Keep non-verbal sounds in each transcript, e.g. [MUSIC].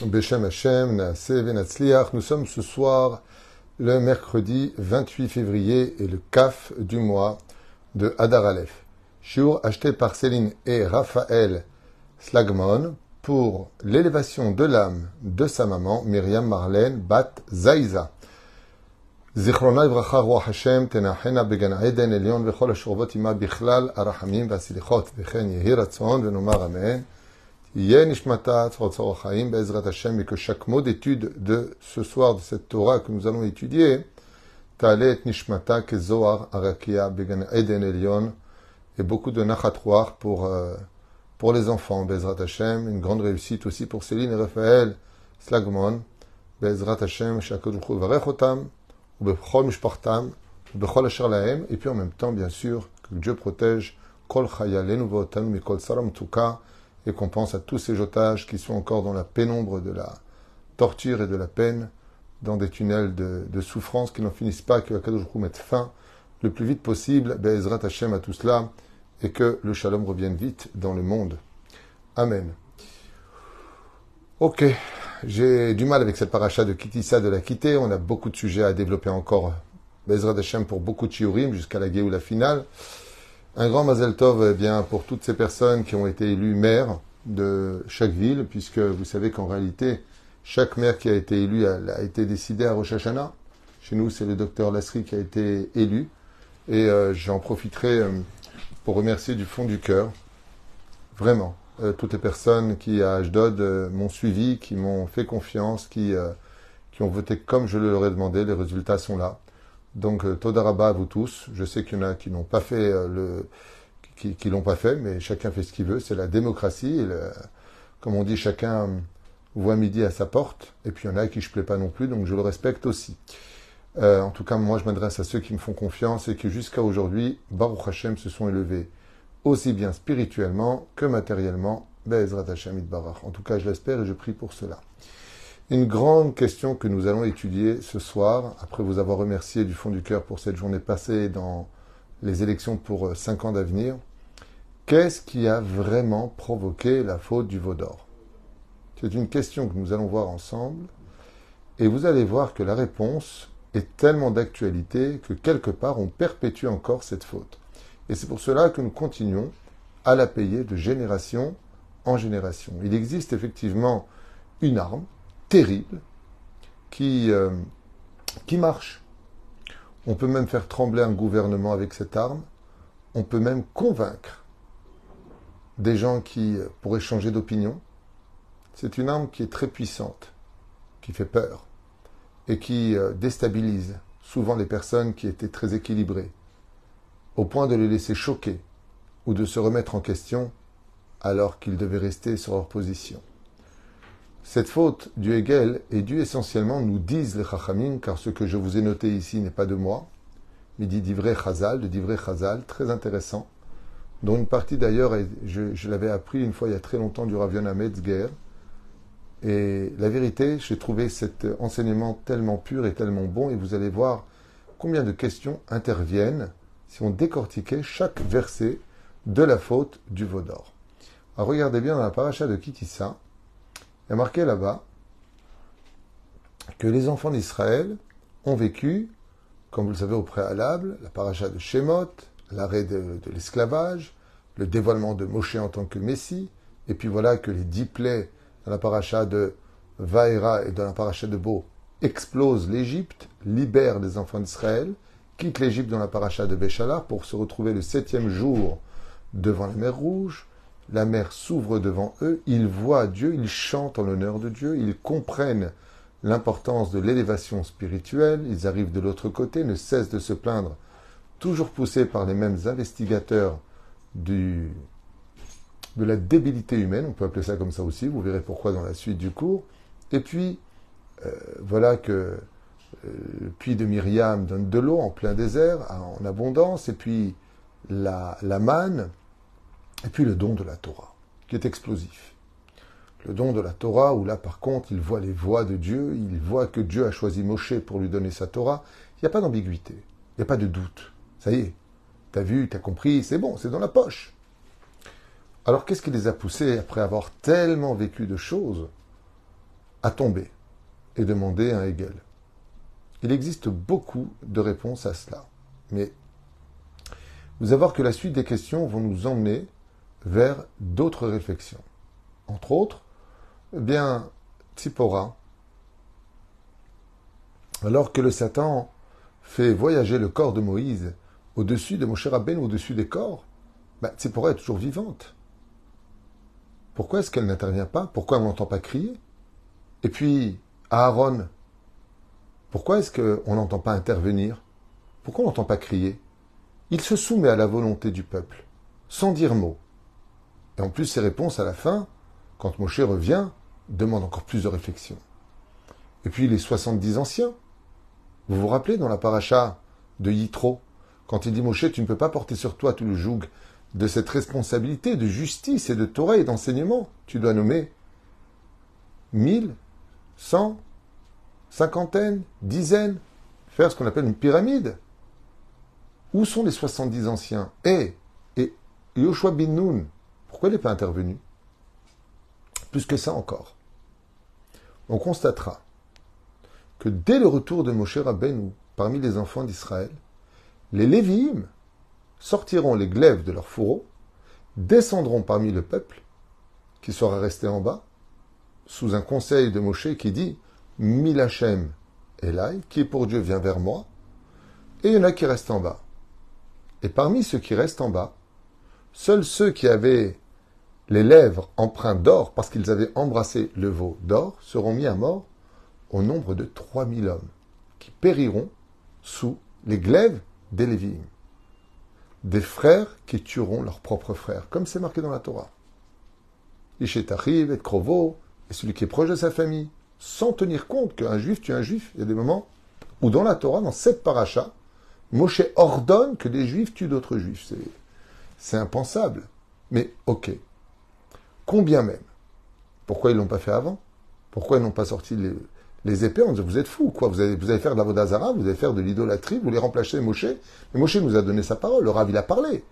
Beshem Hashem, Naase Venatzliach. Nous sommes ce soir le mercredi 28 février et le CAF du mois de Hadar Aleph. Shiur acheté par Céline et Raphaël Slagmon pour l'élévation de l'âme de sa maman, Myriam Marlène Bat Zaïza. זיכרונה לברכה רוח השם תנחנה בגן עדן עליון וכל השורבות עמה בכלל הרחמים והסליחות וכן יהי רצון ונאמר אמן. et que chaque mot d'étude de ce soir, de cette Torah que nous allons étudier, Nishmata Began Eden et beaucoup de pour, euh, pour les enfants, Hashem, une grande réussite aussi pour Céline et Raphaël Slagmon, Bezrat Hashem, Shakadruchu Varechotam, ou Bechol Mishpartam, ou Bechol et puis en même temps, bien sûr, que Dieu protège Kol Mikol Saram et qu'on pense à tous ces otages qui sont encore dans la pénombre de la torture et de la peine, dans des tunnels de, souffrance qui n'en finissent pas, que Akadosh mette fin le plus vite possible, Be'ezrat Hashem à tout cela, et que le shalom revienne vite dans le monde. Amen. Ok. J'ai du mal avec cette paracha de Kitissa de la quitter. On a beaucoup de sujets à développer encore. Bezrat Hashem pour beaucoup de shiurim jusqu'à la la finale. Un grand Mazel Tov eh bien, pour toutes ces personnes qui ont été élues maires de chaque ville, puisque vous savez qu'en réalité, chaque maire qui a été élu a, été décidé à Rosh Hashanah. Chez nous, c'est le docteur Lasri qui a été élu. Et euh, j'en profiterai euh, pour remercier du fond du cœur, vraiment, euh, toutes les personnes qui, à Ashdod, m'ont suivi, qui m'ont fait confiance, qui, qui ont voté comme je leur ai demandé. Les résultats sont là. Donc, Todaraba à vous tous. Je sais qu'il y en a qui n'ont pas fait le, qui, qui l'ont pas fait, mais chacun fait ce qu'il veut. C'est la démocratie. comme on dit, chacun voit midi à sa porte. Et puis, il y en a qui je plais pas non plus, donc je le respecte aussi. en tout cas, moi, je m'adresse à ceux qui me font confiance et qui, jusqu'à aujourd'hui, Baruch Hashem, se sont élevés aussi bien spirituellement que matériellement. En tout cas, je l'espère et je prie pour cela. Une grande question que nous allons étudier ce soir, après vous avoir remercié du fond du cœur pour cette journée passée dans les élections pour euh, cinq ans d'avenir. Qu'est-ce qui a vraiment provoqué la faute du veau d'or? C'est une question que nous allons voir ensemble. Et vous allez voir que la réponse est tellement d'actualité que quelque part on perpétue encore cette faute. Et c'est pour cela que nous continuons à la payer de génération en génération. Il existe effectivement une arme terrible qui, euh, qui marche. On peut même faire trembler un gouvernement avec cette arme. On peut même convaincre des gens qui euh, pourraient changer d'opinion. C'est une arme qui est très puissante, qui fait peur et qui euh, déstabilise souvent les personnes qui étaient très équilibrées au point de les laisser choquer ou de se remettre en question alors qu'ils devaient rester sur leur position. Cette faute du Hegel est due essentiellement, nous disent les Chachamim, car ce que je vous ai noté ici n'est pas de moi, mais dit d'Ivré Chazal, de d'Ivré Chazal, très intéressant, dont une partie d'ailleurs, je, l'avais appris une fois il y a très longtemps du Ravion Metzger, et la vérité, j'ai trouvé cet enseignement tellement pur et tellement bon, et vous allez voir combien de questions interviennent si on décortiquait chaque verset de la faute du veau d'or. Alors regardez bien dans la paracha de Kitissa, il y a marqué là-bas que les enfants d'Israël ont vécu, comme vous le savez au préalable, la paracha de Shemot, l'arrêt de, l'esclavage, le dévoilement de Moshe en tant que Messie, et puis voilà que les dix plaies dans la paracha de Vaera et dans la paracha de Beau explosent l'Égypte, libèrent les enfants d'Israël, quitte l'Égypte dans la paracha de Béchala pour se retrouver le septième jour devant la mer Rouge. La mer s'ouvre devant eux, ils voient Dieu, ils chantent en l'honneur de Dieu, ils comprennent l'importance de l'élévation spirituelle, ils arrivent de l'autre côté, ne cessent de se plaindre, toujours poussés par les mêmes investigateurs de la débilité humaine, on peut appeler ça comme ça aussi, vous verrez pourquoi dans la suite du cours. Et puis, euh, voilà que le euh, puits de Myriam donne de l'eau en plein désert, en abondance, et puis la, la manne, et puis le don de la Torah, qui est explosif. Le don de la Torah, où là par contre il voit les voix de Dieu, il voit que Dieu a choisi Moshe pour lui donner sa Torah, il n'y a pas d'ambiguïté, il n'y a pas de doute. Ça y est, t'as vu, t'as compris, c'est bon, c'est dans la poche. Alors qu'est-ce qui les a poussés, après avoir tellement vécu de choses, à tomber et demander un Hegel Il existe beaucoup de réponses à cela. Mais vous allez voir que la suite des questions vont nous emmener vers d'autres réflexions. Entre autres, eh bien, Tsipora, alors que le Satan fait voyager le corps de Moïse au-dessus de Moshe Rabbein, au-dessus des corps, bah, Tsipora est toujours vivante. Pourquoi est-ce qu'elle n'intervient pas? Pourquoi on n'entend pas crier? Et puis, Aaron, pourquoi est-ce qu'on n'entend pas intervenir? Pourquoi on n'entend pas crier? Il se soumet à la volonté du peuple, sans dire mot. Et en plus, ses réponses à la fin, quand Moshe revient, demandent encore plus de réflexion. Et puis les 70 anciens. Vous vous rappelez dans la paracha de Yitro, quand il dit Moshe, tu ne peux pas porter sur toi tout le joug de cette responsabilité de justice et de Torah et d'enseignement. Tu dois nommer mille, cent, cinquantaine, dizaines, faire ce qu'on appelle une pyramide. Où sont les 70 anciens? Et, et Yoshua bin Nun, pourquoi il n'est pas intervenu Plus que ça encore. On constatera que dès le retour de Moshe Rabbeinu parmi les enfants d'Israël, les Lévi'im sortiront les glaives de leurs fourreaux, descendront parmi le peuple, qui sera resté en bas, sous un conseil de Moshe qui dit Milachem Elai, qui est pour Dieu vient vers moi, et il y en a qui restent en bas. Et parmi ceux qui restent en bas, seuls ceux qui avaient les lèvres empreintes d'or, parce qu'ils avaient embrassé le veau d'or, seront mis à mort au nombre de 3000 hommes, qui périront sous les glaives des Lévi'im des frères qui tueront leurs propres frères, comme c'est marqué dans la Torah. Ishetachib et Krovo, et celui qui est proche de sa famille, sans tenir compte qu'un juif tue un juif. Il y a des moments où dans la Torah, dans cette paracha, Moshe ordonne que des juifs tuent d'autres juifs. C'est impensable. Mais ok. Combien même? Pourquoi ils ne l'ont pas fait avant? Pourquoi ils n'ont pas sorti les, épées, on dit, vous êtes fous, quoi? Vous allez, vous faire de la Vodazara, vous allez faire de l'idolâtrie, vous les remplacer Moshe. Mais Moshe nous a donné sa parole, le Rav, il a parlé.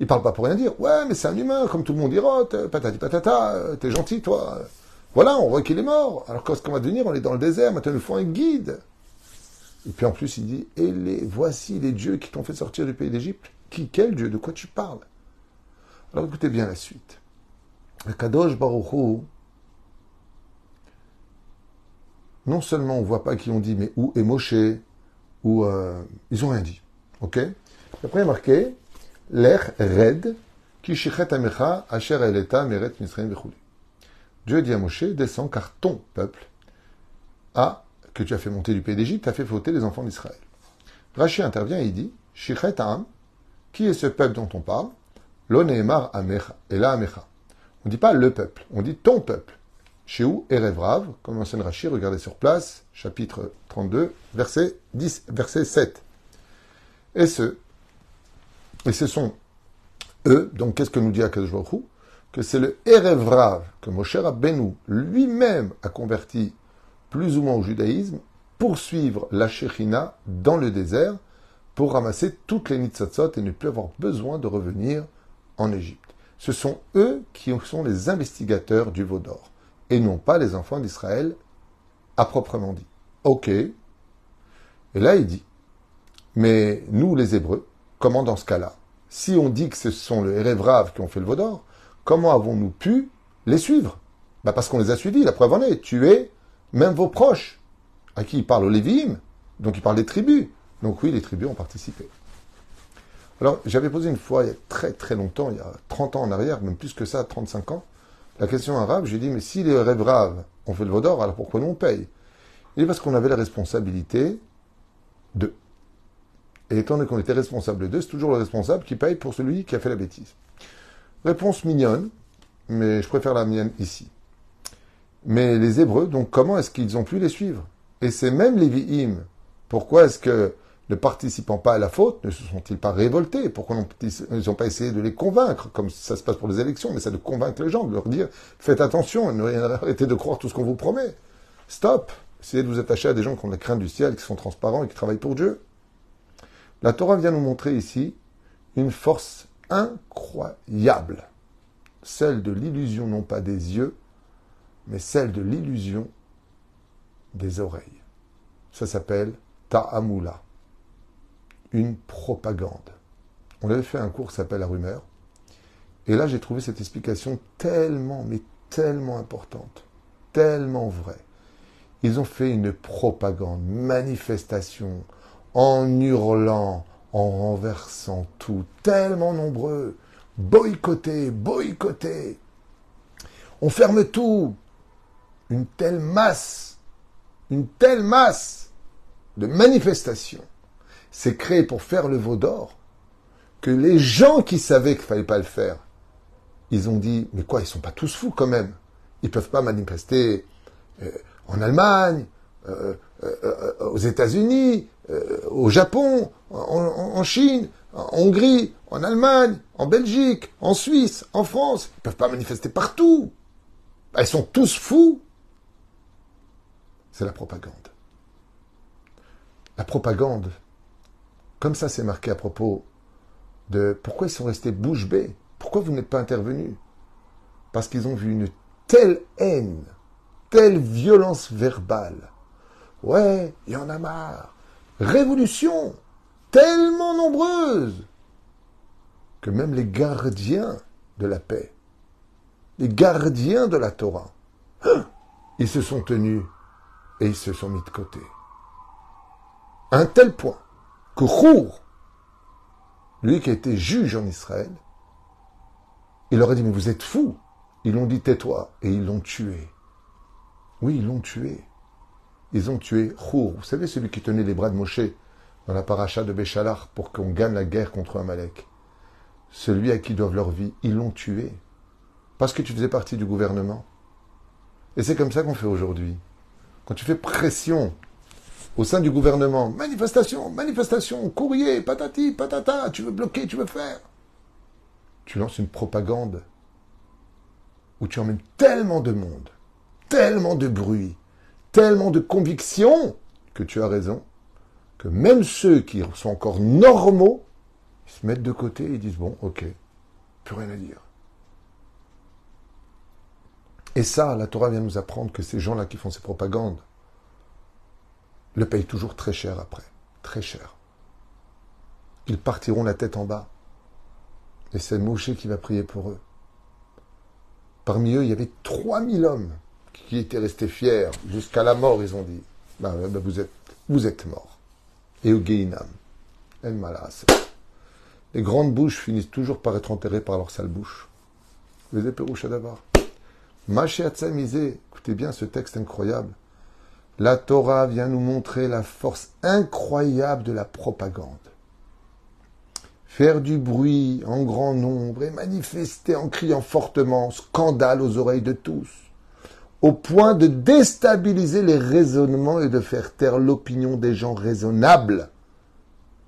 Il parle pas pour rien dire. Ouais, mais c'est un humain, comme tout le monde dira, patati patata, t'es gentil, toi. Voilà, on voit qu'il est mort. Alors qu'est-ce qu'on va devenir? On est dans le désert, maintenant il nous faut un guide. Et puis en plus, il dit, et les, voici les dieux qui t'ont fait sortir du pays d'Égypte. Qui, quel dieu? De quoi tu parles? Alors écoutez bien la suite. Kadosh Baruch non seulement on ne voit pas qui ont dit, mais où est Moshe, ou euh, ils ont rien dit. Ok? Après, il y a marqué, l'air red, qui amecha, asher eleta, meret misraim Dieu dit à Moshe, descends, car ton peuple a, que tu as fait monter du pays d'Égypte, a fait fauter les enfants d'Israël. Rachid intervient et il dit, Shichet Am, qui est ce peuple dont on parle? L'oneemar amecha, et la amecha. On ne dit pas le peuple, on dit ton peuple. Chez où Erevrav, comme enseigne Rachid, regardez sur place, chapitre 32, verset 10, verset 7. Et ce, et ce sont eux, donc qu'est-ce que nous dit Akadosh Que c'est le Erevrav que Moshe Rabbeinu lui-même a converti plus ou moins au judaïsme pour suivre la Shechina dans le désert pour ramasser toutes les nitzatzot et ne plus avoir besoin de revenir en Égypte. Ce sont eux qui sont les investigateurs du veau d'or et non pas les enfants d'Israël à proprement dit. Ok. Et là, il dit, mais nous, les Hébreux, comment dans ce cas-là Si on dit que ce sont les Hérévraves qui ont fait le Vaudor, comment avons-nous pu les suivre? Bah Parce qu'on les a suivis, la preuve en est, tuer même vos proches, à qui il parle aux Lévi'im, donc il parle des tribus. Donc oui, les tribus ont participé. Alors, j'avais posé une fois, il y a très très longtemps, il y a 30 ans en arrière, même plus que ça, 35 ans, la question arabe, j'ai dit, mais si les rêves braves ont fait le vaudor, alors pourquoi nous on paye? Il dit parce qu'on avait la responsabilité d'eux. Et étant donné qu'on était responsable d'eux, c'est toujours le responsable qui paye pour celui qui a fait la bêtise. Réponse mignonne, mais je préfère la mienne ici. Mais les Hébreux, donc comment est-ce qu'ils ont pu les suivre? Et c'est même les Vihim. Pourquoi est-ce que ne participant pas à la faute, ne se sont-ils pas révoltés? Pourquoi ils n'ont pas essayé de les convaincre, comme ça se passe pour les élections, mais c'est de convaincre les gens, de leur dire faites attention, arrêtez de croire tout ce qu'on vous promet. Stop Essayez de vous attacher à des gens qui ont la crainte du ciel, qui sont transparents et qui travaillent pour Dieu. La Torah vient nous montrer ici une force incroyable, celle de l'illusion non pas des yeux, mais celle de l'illusion des oreilles. Ça s'appelle ta'amula, une propagande. On avait fait un cours qui s'appelle la rumeur. Et là, j'ai trouvé cette explication tellement, mais tellement importante, tellement vraie. Ils ont fait une propagande, manifestation, en hurlant, en renversant tout, tellement nombreux, boycottés, boycottés. On ferme tout. Une telle masse, une telle masse de manifestations s'est créée pour faire le veau d'or que les gens qui savaient qu'il fallait pas le faire, ils ont dit, mais quoi, ils sont pas tous fous quand même. Ils peuvent pas manifester euh, en Allemagne, euh, euh, aux États-Unis, au Japon, en, Chine, en Hongrie, en Allemagne, en Belgique, en Suisse, en France. Ils peuvent pas manifester partout. Ils sont tous fous. C'est la propagande. La propagande, comme ça c'est marqué à propos de pourquoi ils sont restés bouche bée. Pourquoi vous n'êtes pas intervenu Parce qu'ils ont vu une telle haine, telle violence verbale. Ouais, il y en a marre. Révolution, tellement nombreuse, que même les gardiens de la paix, les gardiens de la Torah, ils se sont tenus et ils se sont mis de côté. Un tel point que Rour, lui qui a été juge en Israël, il leur a dit, mais vous êtes fous. Ils l'ont dit, tais-toi. Et ils l'ont tué. Oui, ils l'ont tué. Ils ont tué Chour. Vous savez, celui qui tenait les bras de Moshe dans la paracha de Béchalar pour qu'on gagne la guerre contre Amalek. Celui à qui doivent leur vie, ils l'ont tué. Parce que tu faisais partie du gouvernement. Et c'est comme ça qu'on fait aujourd'hui. Quand tu fais pression au sein du gouvernement, manifestation, manifestation, courrier, patati, patata, tu veux bloquer, tu veux faire tu lances une propagande où tu emmènes tellement de monde, tellement de bruit, tellement de conviction que tu as raison, que même ceux qui sont encore normaux, ils se mettent de côté et disent bon, ok, plus rien à dire. Et ça, la Torah vient nous apprendre que ces gens-là qui font ces propagandes le payent toujours très cher après, très cher. Ils partiront la tête en bas. Et c'est Moshe qui va prier pour eux. Parmi eux, il y avait 3000 hommes qui étaient restés fiers. Jusqu'à la mort, ils ont dit bah, bah, vous, êtes, vous êtes morts. Et au Geinam, El Malas. Les grandes bouches finissent toujours par être enterrées par leur sale bouche. Les éperouches d'abord. misé, écoutez bien ce texte incroyable. La Torah vient nous montrer la force incroyable de la propagande faire du bruit en grand nombre et manifester en criant fortement, scandale aux oreilles de tous, au point de déstabiliser les raisonnements et de faire taire l'opinion des gens raisonnables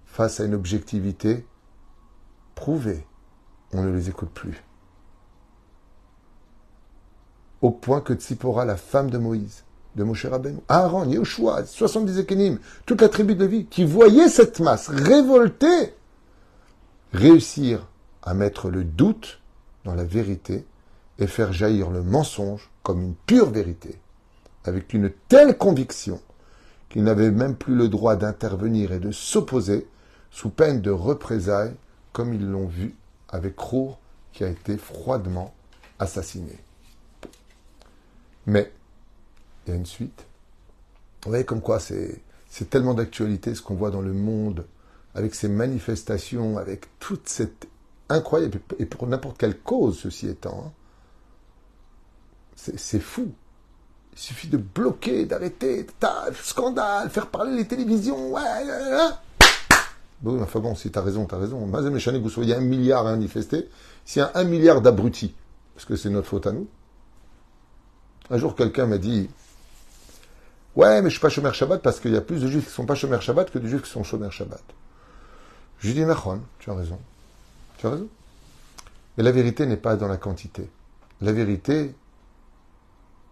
face à une objectivité prouvée. On ne les écoute plus. Au point que Tsipora, la femme de Moïse, de Moshe Rabbeinu, Aaron, Yehoshua, 70 Ekenim, toute la tribu de vie, qui voyait cette masse révoltée, réussir à mettre le doute dans la vérité et faire jaillir le mensonge comme une pure vérité, avec une telle conviction qu'ils n'avaient même plus le droit d'intervenir et de s'opposer sous peine de représailles, comme ils l'ont vu avec Rour qui a été froidement assassiné. Mais, il une suite. Vous voyez comme quoi c'est tellement d'actualité ce qu'on voit dans le monde avec ces manifestations, avec toute cette incroyable, et pour n'importe quelle cause, ceci étant, hein, c'est fou. Il suffit de bloquer, d'arrêter, scandale, faire parler les télévisions, ouais, Bon, enfin bon, si t'as raison, t'as raison. Mazem et vous soyez un milliard à manifester. S'il y a un milliard d'abrutis, parce que c'est notre faute à nous. Un jour, quelqu'un m'a dit, ouais, mais je suis pas chômeur Shabbat parce qu'il y a plus de juifs qui sont pas chômeurs Shabbat que de juifs qui sont chômeurs Shabbat. Je dis Nachon, tu as raison. Tu as raison. Mais la vérité n'est pas dans la quantité. La vérité,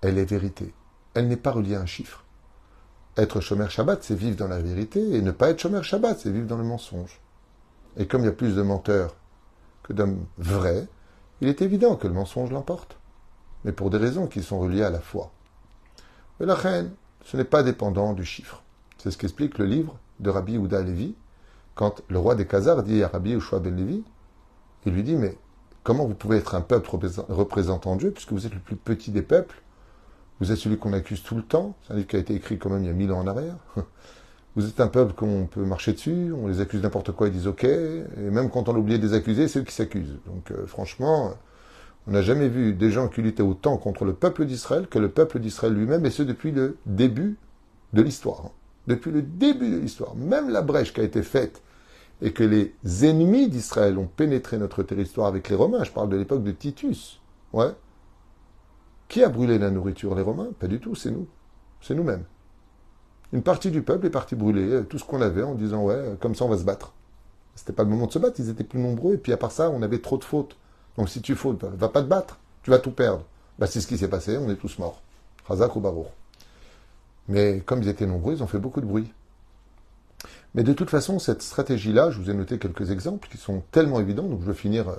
elle est vérité. Elle n'est pas reliée à un chiffre. Être chômeur Shabbat, c'est vivre dans la vérité, et ne pas être chômeur Shabbat, c'est vivre dans le mensonge. Et comme il y a plus de menteurs que d'hommes vrais, il est évident que le mensonge l'emporte. Mais pour des raisons qui sont reliées à la foi. Mais la reine, ce n'est pas dépendant du chiffre. C'est ce qu'explique le livre de Rabbi Ouda Levi, quand le roi des Khazars dit à Rabbi Ushua ben Levi, il lui dit, mais comment vous pouvez être un peuple représentant Dieu, puisque vous êtes le plus petit des peuples? Vous êtes celui qu'on accuse tout le temps, c'est un livre qui a été écrit quand même il y a mille ans en arrière. [LAUGHS] Vous êtes un peuple qu'on peut marcher dessus, on les accuse n'importe quoi, ils disent OK, et même quand on a oublié de les accuser, c'est eux qui s'accusent. Donc euh, franchement, on n'a jamais vu des gens qui luttaient autant contre le peuple d'Israël que le peuple d'Israël lui-même, et ce depuis le début de l'histoire. Depuis le début de l'histoire. Même la brèche qui a été faite et que les ennemis d'Israël ont pénétré notre territoire avec les Romains, je parle de l'époque de Titus, ouais. Qui a brûlé la nourriture Les Romains? Pas du tout, c'est nous. C'est nous-mêmes. Une partie du peuple est partie brûler euh, tout ce qu'on avait en disant ouais, euh, comme ça on va se battre. C'était pas le moment de se battre, ils étaient plus nombreux, et puis à part ça, on avait trop de fautes. Donc si tu fautes, va pas te battre, tu vas tout perdre. Bah, c'est ce qui s'est passé, on est tous morts. Razak ou Baruch. Mais comme ils étaient nombreux, ils ont fait beaucoup de bruit. Mais de toute façon, cette stratégie-là, je vous ai noté quelques exemples qui sont tellement évidents, donc je vais finir euh,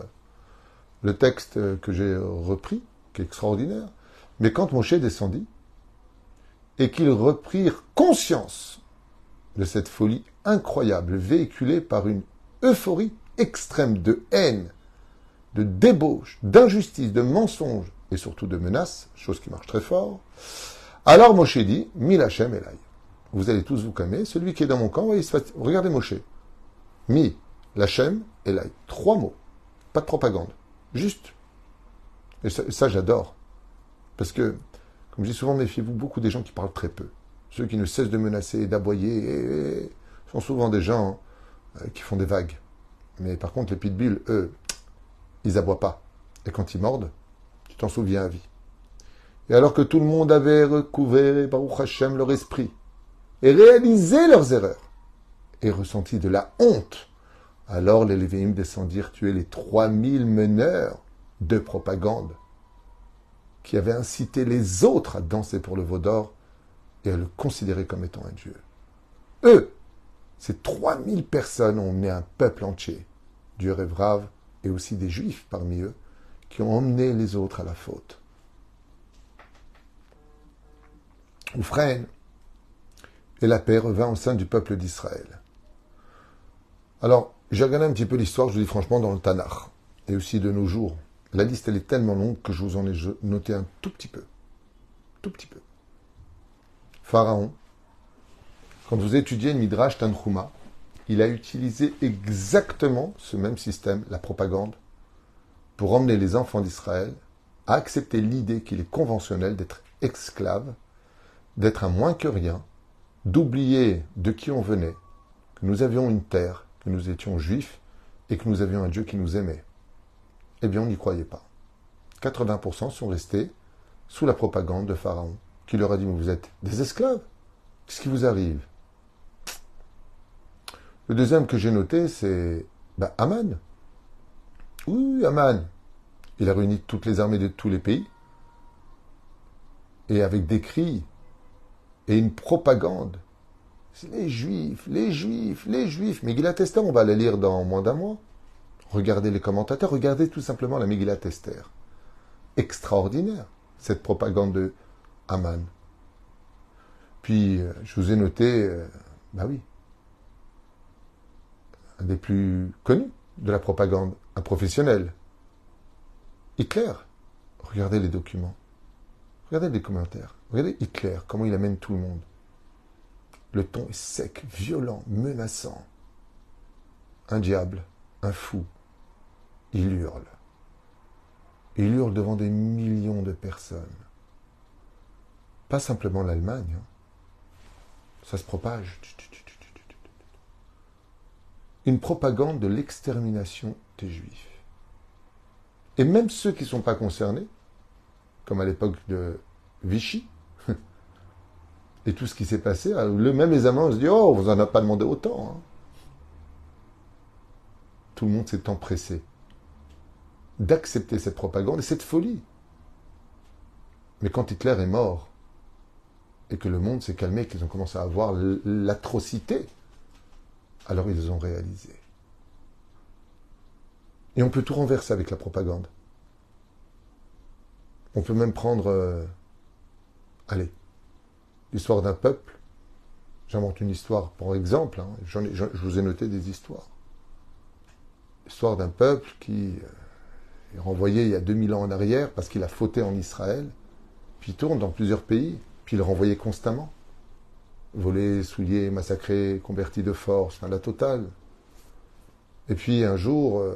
le texte que j'ai repris, qui est extraordinaire. Mais quand Moshe descendit, et qu'ils reprirent conscience de cette folie incroyable véhiculée par une euphorie extrême de haine, de débauche, d'injustice, de mensonge et surtout de menaces, chose qui marche très fort. Alors Moshe dit, Mi Hachem Elai. Vous allez tous vous calmer. Celui qui est dans mon camp, regardez Moshe. Mi Lachem Elai. Trois mots. Pas de propagande. Juste. Et ça j'adore. Parce que comme je dis souvent, méfiez-vous beaucoup des gens qui parlent très peu. Ceux qui ne cessent de menacer, d'aboyer, sont souvent des gens euh, qui font des vagues. Mais par contre, les pitbulls, eux, ils aboient pas. Et quand ils mordent, tu t'en souviens à vie. Et alors que tout le monde avait recouvert, Baruch Hashem, leur esprit, et réalisé leurs erreurs, et ressenti de la honte, alors les Lévéim descendirent tuer les 3000 meneurs de propagande qui avait incité les autres à danser pour le veau d'or et à le considérer comme étant un dieu. Eux, ces 3000 personnes ont emmené un peuple entier, Dieu rêve et aussi des juifs parmi eux, qui ont emmené les autres à la faute. Oufren et la paix revint au sein du peuple d'Israël. Alors, j'ai regardé un petit peu l'histoire, je vous dis franchement, dans le Tanakh, et aussi de nos jours. La liste, elle est tellement longue que je vous en ai noté un tout petit peu. Tout petit peu. Pharaon, quand vous étudiez Midrash Tanhuma, il a utilisé exactement ce même système, la propagande, pour emmener les enfants d'Israël à accepter l'idée qu'il est conventionnel d'être esclave, d'être un moins que rien, d'oublier de qui on venait, que nous avions une terre, que nous étions juifs et que nous avions un Dieu qui nous aimait. Eh bien, on n'y croyait pas. 80% sont restés sous la propagande de Pharaon, qui leur a dit, vous êtes des esclaves. Qu'est-ce qui vous arrive? Le deuxième que j'ai noté, c'est bah, Aman. Oui, Aman. Il a réuni toutes les armées de tous les pays. Et avec des cris et une propagande. Les juifs, les juifs, les juifs. Mais Esther, on va les lire dans moins d'un mois. Regardez les commentateurs, regardez tout simplement la Megillat Esther. Extraordinaire, cette propagande de Haman. Puis, euh, je vous ai noté, euh, bah oui, un des plus connus de la propagande, un professionnel. Hitler. Regardez les documents. Regardez les commentaires. Regardez Hitler, comment il amène tout le monde. Le ton est sec, violent, menaçant. Un diable, un fou, il hurle. Il hurle devant des millions de personnes. Pas simplement l'Allemagne. Hein. Ça se propage. Une propagande de l'extermination des Juifs. Et même ceux qui ne sont pas concernés, comme à l'époque de Vichy, [LAUGHS] et tout ce qui s'est passé, le même les Allemands se disent Oh, vous n'en avez pas demandé autant. Hein. Tout le monde s'est empressé d'accepter cette propagande et cette folie. Mais quand Hitler est mort, et que le monde s'est calmé, qu'ils ont commencé à voir l'atrocité, alors ils ont réalisé. Et on peut tout renverser avec la propagande. On peut même prendre, euh, allez, l'histoire d'un peuple. J'invente une histoire pour exemple, hein. je vous ai noté des histoires. L'histoire d'un peuple qui euh, est renvoyé il y a 2000 ans en arrière parce qu'il a fauté en Israël, puis tourne dans plusieurs pays, puis il est renvoyé constamment. Volé, souillé, massacré, converti de force, enfin la totale. Et puis un jour, euh,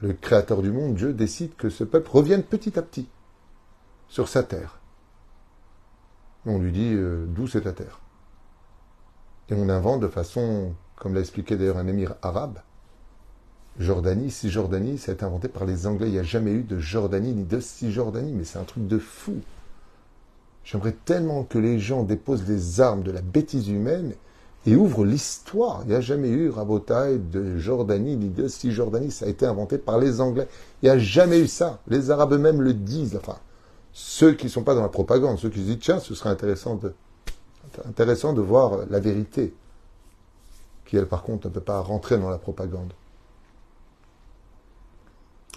le Créateur du monde, Dieu, décide que ce peuple revienne petit à petit sur sa terre. On lui dit euh, d'où c'est ta terre? Et on invente de façon, comme l'a expliqué d'ailleurs un émir arabe, Jordanie, Cisjordanie, ça a été inventé par les Anglais. Il n'y a jamais eu de Jordanie ni de Cisjordanie, mais c'est un truc de fou. J'aimerais tellement que les gens déposent les armes de la bêtise humaine et ouvrent l'histoire. Il n'y a jamais eu Rabotaï de Jordanie ni de Cisjordanie. Ça a été inventé par les Anglais. Il n'y a jamais eu ça. Les Arabes eux-mêmes le disent. Enfin, ceux qui ne sont pas dans la propagande, ceux qui se disent tiens, ce serait intéressant de, intéressant de voir la vérité, qui elle par contre ne peut pas rentrer dans la propagande.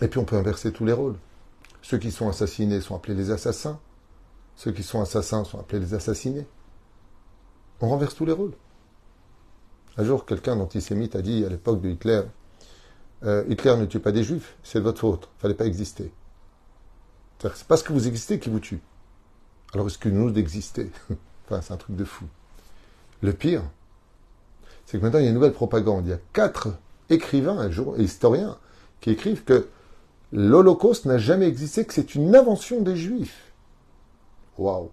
Et puis on peut inverser tous les rôles. Ceux qui sont assassinés sont appelés les assassins. Ceux qui sont assassins sont appelés les assassinés. On renverse tous les rôles. Un jour, quelqu'un d'antisémite a dit à l'époque de Hitler euh, Hitler ne tue pas des juifs, c'est de votre faute, il fallait pas exister. C'est parce que vous existez qui vous tue. Alors est-ce que nous d'exister [LAUGHS] Enfin, c'est un truc de fou. Le pire, c'est que maintenant il y a une nouvelle propagande. Il y a quatre écrivains, jour, historiens, qui écrivent que l'Holocauste n'a jamais existé, que c'est une invention des Juifs. Waouh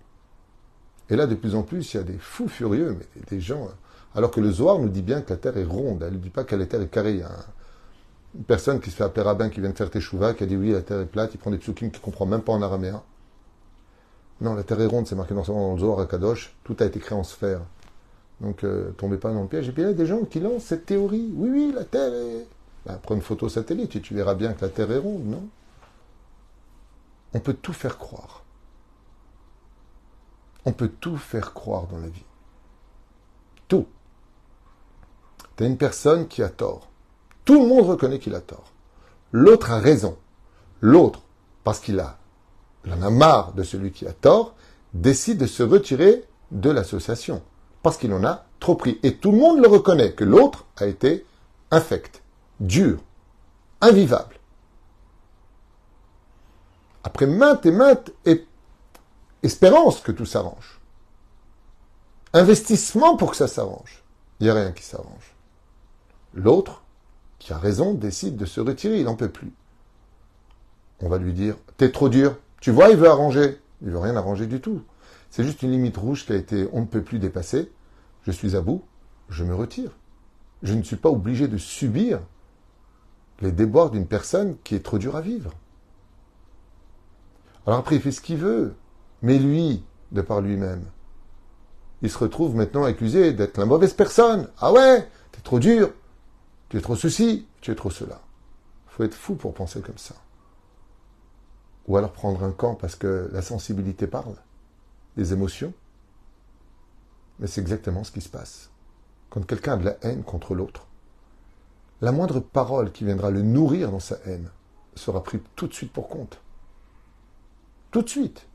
Et là, de plus en plus, il y a des fous furieux, mais des gens. Alors que le Zohar nous dit bien que la terre est ronde, elle ne dit pas que la terre est carrée. Il y a une personne qui se fait appeler rabbin, qui vient de faire Teshuvah, qui a dit oui, la terre est plate, il prend des psukim qu'il ne comprend même pas en araméen. Non, la terre est ronde, c'est marqué dans, le Zohar à Kadosh, tout a été créé en sphère. Donc, euh, tombez pas dans le piège. Et puis il y a des gens qui lancent cette théorie. Oui, oui, la terre est ben, prends une photo satellite et tu verras bien que la Terre est ronde, non? On peut tout faire croire. On peut tout faire croire dans la vie. Tout. Tu as une personne qui a tort. Tout le monde reconnaît qu'il a tort. L'autre a raison. L'autre, parce qu'il a, en a marre de celui qui a tort, décide de se retirer de l'association. Parce qu'il en a trop pris. Et tout le monde le reconnaît que l'autre a été infect dur, invivable. Après maintes et maintes espérances que tout s'arrange. Investissement pour que ça s'arrange. Il n'y a rien qui s'arrange. L'autre, qui a raison, décide de se retirer, il n'en peut plus. On va lui dire, t'es trop dur. Tu vois, il veut arranger. Il veut rien arranger du tout. C'est juste une limite rouge qui a été, on ne peut plus dépasser. Je suis à bout, je me retire. Je ne suis pas obligé de subir les déboires d'une personne qui est trop dure à vivre. Alors après, il fait ce qu'il veut, mais lui, de par lui-même, il se retrouve maintenant accusé d'être la mauvaise personne. Ah ouais, t'es trop dur, tu es trop ceci, tu es trop cela. Faut être fou pour penser comme ça. Ou alors prendre un camp parce que la sensibilité parle, les émotions. Mais c'est exactement ce qui se passe. Quand quelqu'un a de la haine contre l'autre, la moindre parole qui viendra le nourrir dans sa haine sera prise tout de suite pour compte. Tout de suite.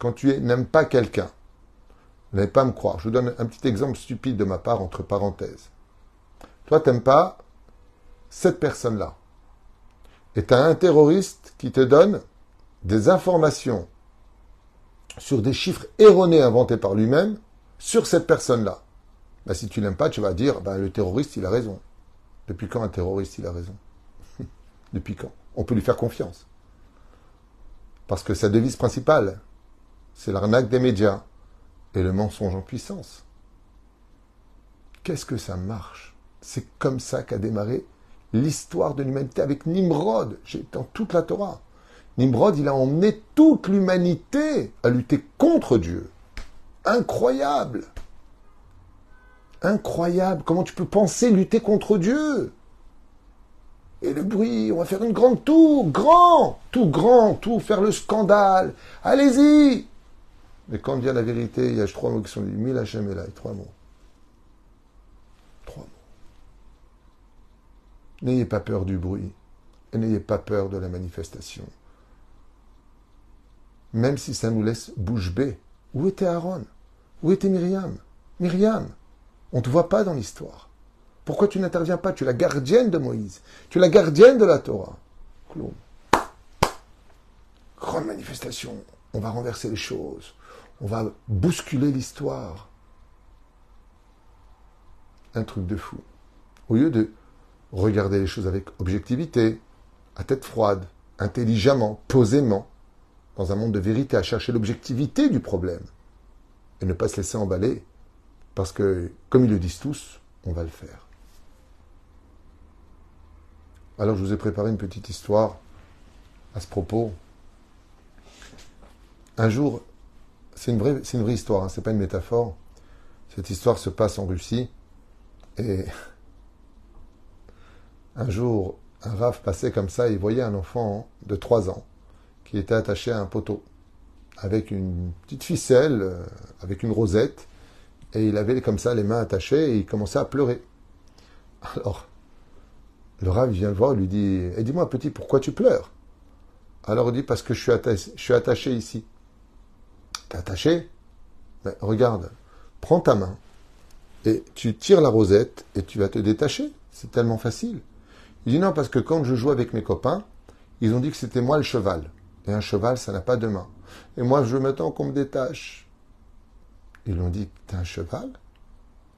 Quand tu n'aimes pas quelqu'un, n'allez pas me croire. Je vous donne un petit exemple stupide de ma part entre parenthèses. Toi, tu n'aimes pas cette personne-là. Et tu as un terroriste qui te donne des informations sur des chiffres erronés inventés par lui-même sur cette personne-là. Bah, si tu l'aimes pas, tu vas dire, bah, le terroriste, il a raison. Depuis quand un terroriste, il a raison? [LAUGHS] Depuis quand? On peut lui faire confiance. Parce que sa devise principale, c'est l'arnaque des médias et le mensonge en puissance. Qu'est-ce que ça marche? C'est comme ça qu'a démarré l'histoire de l'humanité avec Nimrod. J'ai dans toute la Torah. Nimrod, il a emmené toute l'humanité à lutter contre Dieu. Incroyable Incroyable. Comment tu peux penser lutter contre Dieu? Et le bruit, on va faire une grande tour, grand, tout grand, tout, faire le scandale. Allez-y Mais quand vient la vérité, il y a trois mots qui sont dit. Mille Hachem trois mots. Trois mots. N'ayez pas peur du bruit. Et n'ayez pas peur de la manifestation. Même si ça nous laisse bouche bée, Où était Aaron? Où était Myriam? Myriam, on ne te voit pas dans l'histoire. Pourquoi tu n'interviens pas? Tu es la gardienne de Moïse. Tu es la gardienne de la Torah. Grande manifestation. On va renverser les choses. On va bousculer l'histoire. Un truc de fou. Au lieu de regarder les choses avec objectivité, à tête froide, intelligemment, posément, dans un monde de vérité, à chercher l'objectivité du problème, et ne pas se laisser emballer, parce que, comme ils le disent tous, on va le faire. Alors je vous ai préparé une petite histoire à ce propos. Un jour, c'est une vraie, histoire, hein, c'est pas une métaphore. Cette histoire se passe en Russie et [LAUGHS] un jour, un raf passait comme ça et il voyait un enfant de 3 ans qui était attaché à un poteau avec une petite ficelle, euh, avec une rosette, et il avait comme ça les mains attachées et il commençait à pleurer. [LAUGHS] Alors, le Rav vient le voir, lui dit eh, Dis-moi, petit, pourquoi tu pleures? Alors il dit Parce que je suis attaché ici. T'es attaché Mais regarde, prends ta main et tu tires la rosette et tu vas te détacher. C'est tellement facile. Il dit Non, parce que quand je joue avec mes copains, ils ont dit que c'était moi le cheval. Et un cheval, ça n'a pas de main. Et moi, je maintenant qu'on me détache. Ils lui ont dit T'es un cheval?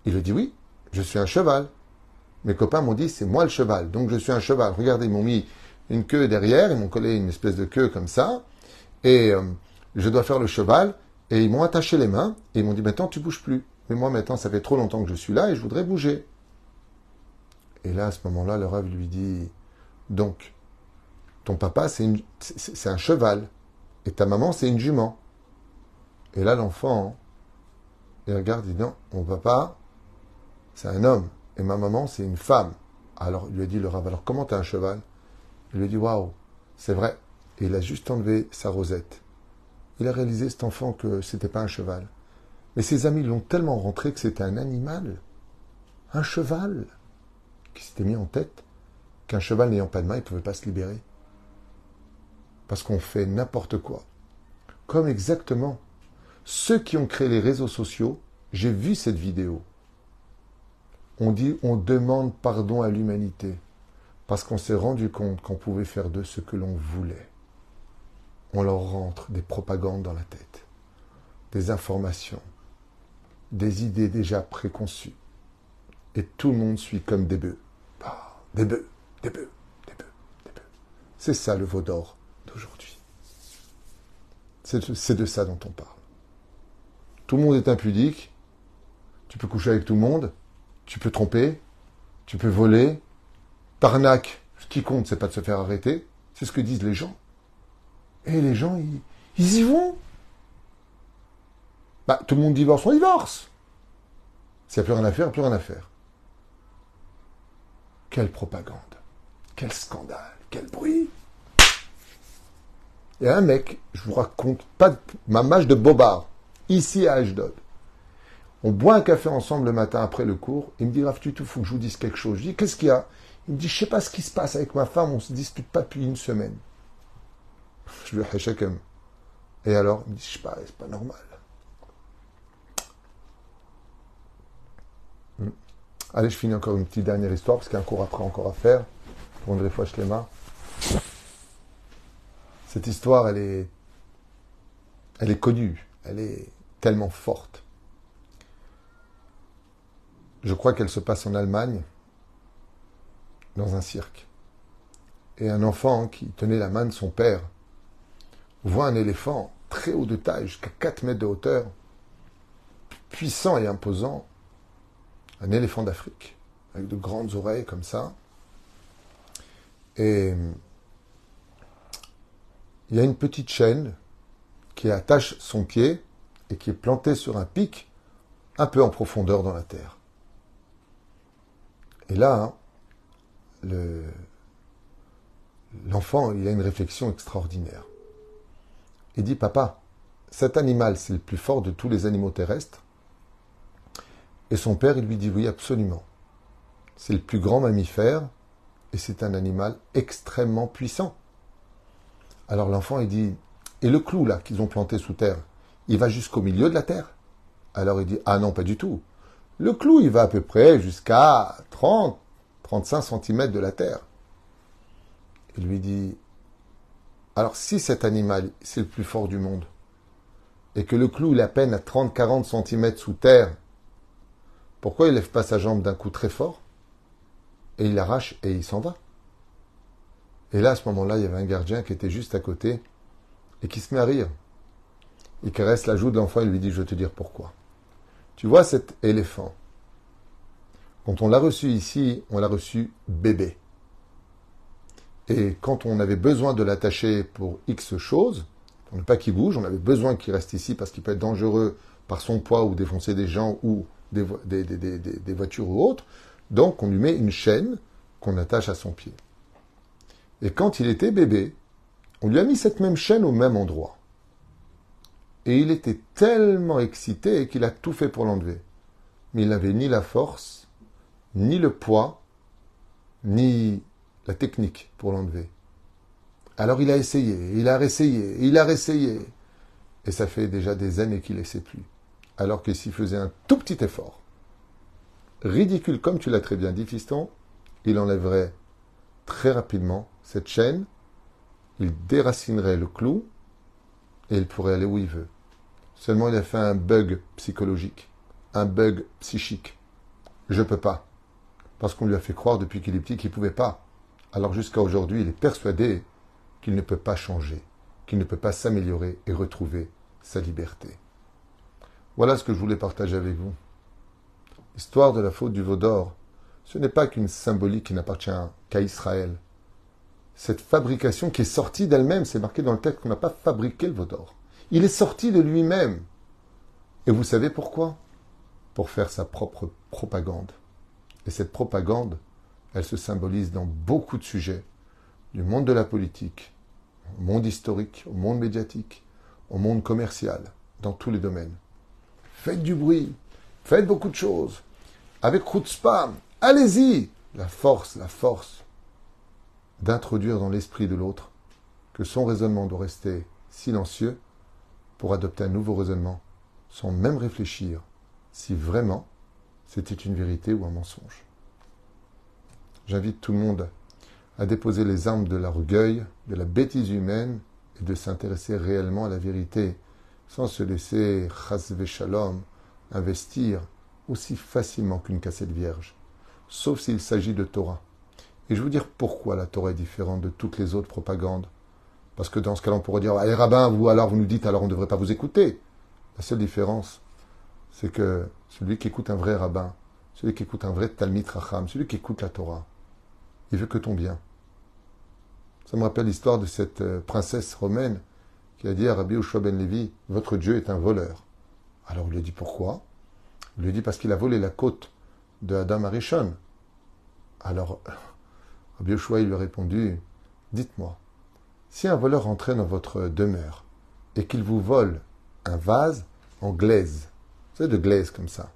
Il lui dit Oui, je suis un cheval. Mes copains m'ont dit, c'est moi le cheval, donc je suis un cheval. Regardez, ils m'ont mis une queue derrière, ils m'ont collé une espèce de queue comme ça, et euh, je dois faire le cheval, et ils m'ont attaché les mains, et ils m'ont dit, maintenant tu bouges plus. Mais moi maintenant, ça fait trop longtemps que je suis là, et je voudrais bouger. Et là, à ce moment-là, le rêve lui dit, donc, ton papa, c'est un cheval, et ta maman, c'est une jument. Et là, l'enfant, il regarde, il dit, non, mon papa, c'est un homme. Et ma maman, c'est une femme. Alors, lui a dit le rave, alors comment t'as un cheval? Il lui a dit, waouh, c'est vrai. Et il a juste enlevé sa rosette. Il a réalisé, cet enfant, que c'était pas un cheval. Mais ses amis l'ont tellement rentré que c'était un animal. Un cheval. Qui s'était mis en tête qu'un cheval n'ayant pas de main, il ne pouvait pas se libérer. Parce qu'on fait n'importe quoi. Comme exactement ceux qui ont créé les réseaux sociaux, j'ai vu cette vidéo on dit on demande pardon à l'humanité parce qu'on s'est rendu compte qu'on pouvait faire d'eux ce que l'on voulait. On leur rentre des propagandes dans la tête, des informations, des idées déjà préconçues. Et tout le monde suit comme des bœufs. Ah, des bœufs, des bœufs, des bœufs, des bœufs. C'est ça le veau d'or d'aujourd'hui. C'est de ça dont on parle. Tout le monde est impudique. Tu peux coucher avec tout le monde tu peux tromper, tu peux voler, t'arnaques. Ce qui compte, c'est pas de se faire arrêter. C'est ce que disent les gens. Et les gens, ils, y vont. Bah, tout le monde divorce, on divorce. S'il n'y a plus rien à faire, plus rien à faire. Quelle propagande. Quel scandale. Quel bruit. Et un mec, je vous raconte pas ma mâche de bobard, ici à Ashdod. On boit un café ensemble le matin après le cours. Il me dit, Raf, tu faut que je vous dise quelque chose. Je dis, qu'est-ce qu'il y a? Il me dit, je sais pas ce qui se passe avec ma femme, on se dispute pas depuis une semaine. Je lui ai Et alors Il me dit, je sais pas, c'est pas normal. Hmm. Allez, je finis encore une petite dernière histoire, parce qu'il y a un cours après encore à faire. Pour André mains. Cette histoire, elle est, elle est connue. Elle est tellement forte. Je crois qu'elle se passe en Allemagne, dans un cirque. Et un enfant qui tenait la main de son père voit un éléphant très haut de taille, jusqu'à 4 mètres de hauteur, puissant et imposant, un éléphant d'Afrique, avec de grandes oreilles comme ça. Et il y a une petite chaîne qui attache son pied et qui est plantée sur un pic un peu en profondeur dans la terre. Et là, l'enfant, il a une réflexion extraordinaire. Il dit, papa, cet animal, c'est le plus fort de tous les animaux terrestres. Et son père, il lui dit, oui, absolument. C'est le plus grand mammifère et c'est un animal extrêmement puissant. Alors l'enfant, il dit, et le clou là qu'ils ont planté sous terre, il va jusqu'au milieu de la terre? Alors il dit, ah non, pas du tout. Le clou, il va à peu près jusqu'à 30, 35 cm de la terre. Il lui dit, alors si cet animal, c'est le plus fort du monde, et que le clou, il est à peine à 30-40 cm sous terre, pourquoi il lève pas sa jambe d'un coup très fort, et il l'arrache et il s'en va? Et là, à ce moment-là, il y avait un gardien qui était juste à côté, et qui se met à rire. Il caresse la joue de l'enfant et lui dit, je vais te dire pourquoi. Tu vois cet éléphant? Quand on l'a reçu ici, on l'a reçu bébé. Et quand on avait besoin de l'attacher pour X choses, pour ne pas qu'il bouge, on avait besoin qu'il reste ici parce qu'il peut être dangereux par son poids ou défoncer des gens ou des, des, voitures ou autres. Donc on lui met une chaîne qu'on attache à son pied. Et quand il était bébé, on lui a mis cette même chaîne au même endroit. Et il était tellement excité qu'il a tout fait pour l'enlever. Mais il n'avait ni la force, ni le poids, ni la technique pour l'enlever. Alors il a essayé, il a réessayé, il a réessayé. Et ça fait déjà des années qu'il ne sait plus. Alors que s'il faisait un tout petit effort, ridicule comme tu l'as très bien dit, fiston, il enlèverait très rapidement cette chaîne, il déracinerait le clou et il pourrait aller où il veut. Seulement il a fait un bug psychologique, un bug psychique. Je peux pas. Parce qu'on lui a fait croire depuis qu'il est petit qu'il ne pouvait pas. Alors jusqu'à aujourd'hui, il est persuadé qu'il ne peut pas changer, qu'il ne peut pas s'améliorer et retrouver sa liberté. Voilà ce que je voulais partager avec vous. L'histoire de la faute du veau d'or, ce n'est pas qu'une symbolique qui n'appartient qu'à Israël. Cette fabrication qui est sortie d'elle-même, c'est marqué dans le texte qu'on n'a pas fabriqué le veau d'or. Il est sorti de lui-même. Et vous savez pourquoi? Pour faire sa propre propagande. Et cette propagande, elle se symbolise dans beaucoup de sujets, du monde de la politique, au monde historique, au monde médiatique, au monde commercial, dans tous les domaines. Faites du bruit, faites beaucoup de choses. Avec spam, allez-y La force, la force d'introduire dans l'esprit de l'autre que son raisonnement doit rester silencieux pour adopter un nouveau raisonnement, sans même réfléchir si vraiment c'était une vérité ou un mensonge. J'invite tout le monde à déposer les armes de l'orgueil, de la bêtise humaine et de s'intéresser réellement à la vérité, sans se laisser, chasve shalom, investir aussi facilement qu'une cassette vierge, sauf s'il s'agit de Torah. Et je vais vous dire pourquoi la Torah est différente de toutes les autres propagandes. Parce que dans ce cas-là, on pourrait dire, allez rabbin, vous alors vous nous dites, alors on ne devrait pas vous écouter. La seule différence, c'est que celui qui écoute un vrai rabbin, celui qui écoute un vrai Talmid Racham, celui qui écoute la Torah, il veut que ton bien. Ça me rappelle l'histoire de cette euh, princesse romaine qui a dit à Rabbi Ushua ben Levi, votre Dieu est un voleur. Alors il lui a dit pourquoi? Il lui a dit parce qu'il a volé la côte de Adam Arishon. Alors Rabbi Ushua lui a répondu, dites-moi, si un voleur entrait dans votre demeure et qu'il vous vole un vase en glaise, c'est de glaise comme ça,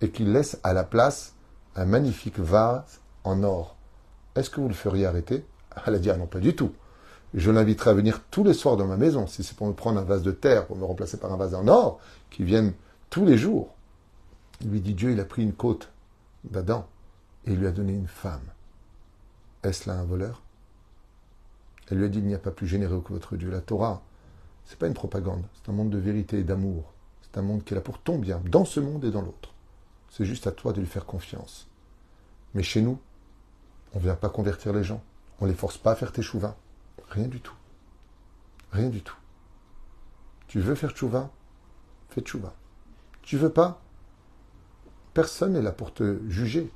et qu'il laisse à la place un magnifique vase en or, est-ce que vous le feriez arrêter? Elle a dit, ah non, pas du tout. Je l'inviterai à venir tous les soirs dans ma maison, si c'est pour me prendre un vase de terre, pour me remplacer par un vase en or, qui vienne tous les jours. Il lui dit, Dieu, il a pris une côte d'Adam et il lui a donné une femme. Est-ce là un voleur? Elle lui a dit, il n'y a pas plus généreux que votre Dieu. La Torah, c'est pas une propagande, c'est un monde de vérité et d'amour. C'est un monde qui est là pour ton bien, dans ce monde et dans l'autre. C'est juste à toi de lui faire confiance. Mais chez nous, on ne vient pas convertir les gens. On ne les force pas à faire tes chouvas. Rien du tout. Rien du tout. Tu veux faire chouva? Fais chouva. Tu veux pas? Personne n'est là pour te juger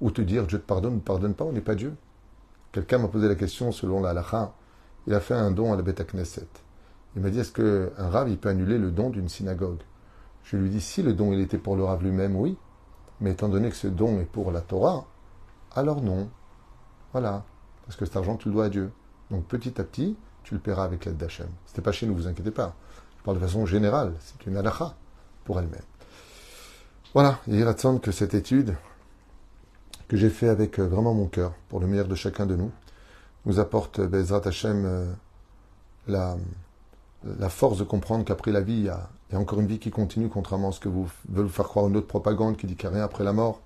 ou te dire Dieu te pardonne ou ne pardonne pas, on n'est pas Dieu. Quelqu'un m'a posé la question selon la halakha. Il a fait un don à la Beta Knesset. Il m'a dit est-ce qu'un rave il peut annuler le don d'une synagogue? Je lui dis si le don il était pour le rave lui-même, oui. Mais étant donné que ce don est pour la Torah, alors non. Voilà. Parce que cet argent, tu le dois à Dieu. Donc petit à petit, tu le paieras avec l'aide d'Hachem. C'était pas chez nous, vous inquiétez pas. Je parle de façon générale. C'est une halakha pour elle-même. Voilà. Il de que cette étude que j'ai fait avec euh, vraiment mon cœur, pour le meilleur de chacun de nous, nous apporte euh, Bezrat Hachem euh, la, la force de comprendre qu'après la vie, il y, a, encore une vie qui continue, contrairement à ce que vous veulent vous faire croire une autre propagande qui dit qu'il n'y a rien après la mort.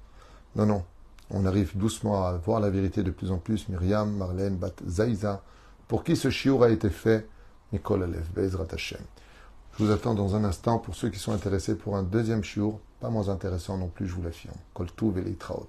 Non, non. On arrive doucement à voir la vérité de plus en plus. Myriam, Marlène, Bat Zaïza, pour qui ce chiour a été fait, Nicole Alev, Bezrat. Je vous attends dans un instant pour ceux qui sont intéressés pour un deuxième chiour, pas moins intéressant non plus, je vous l'affirme. Koltou Traot.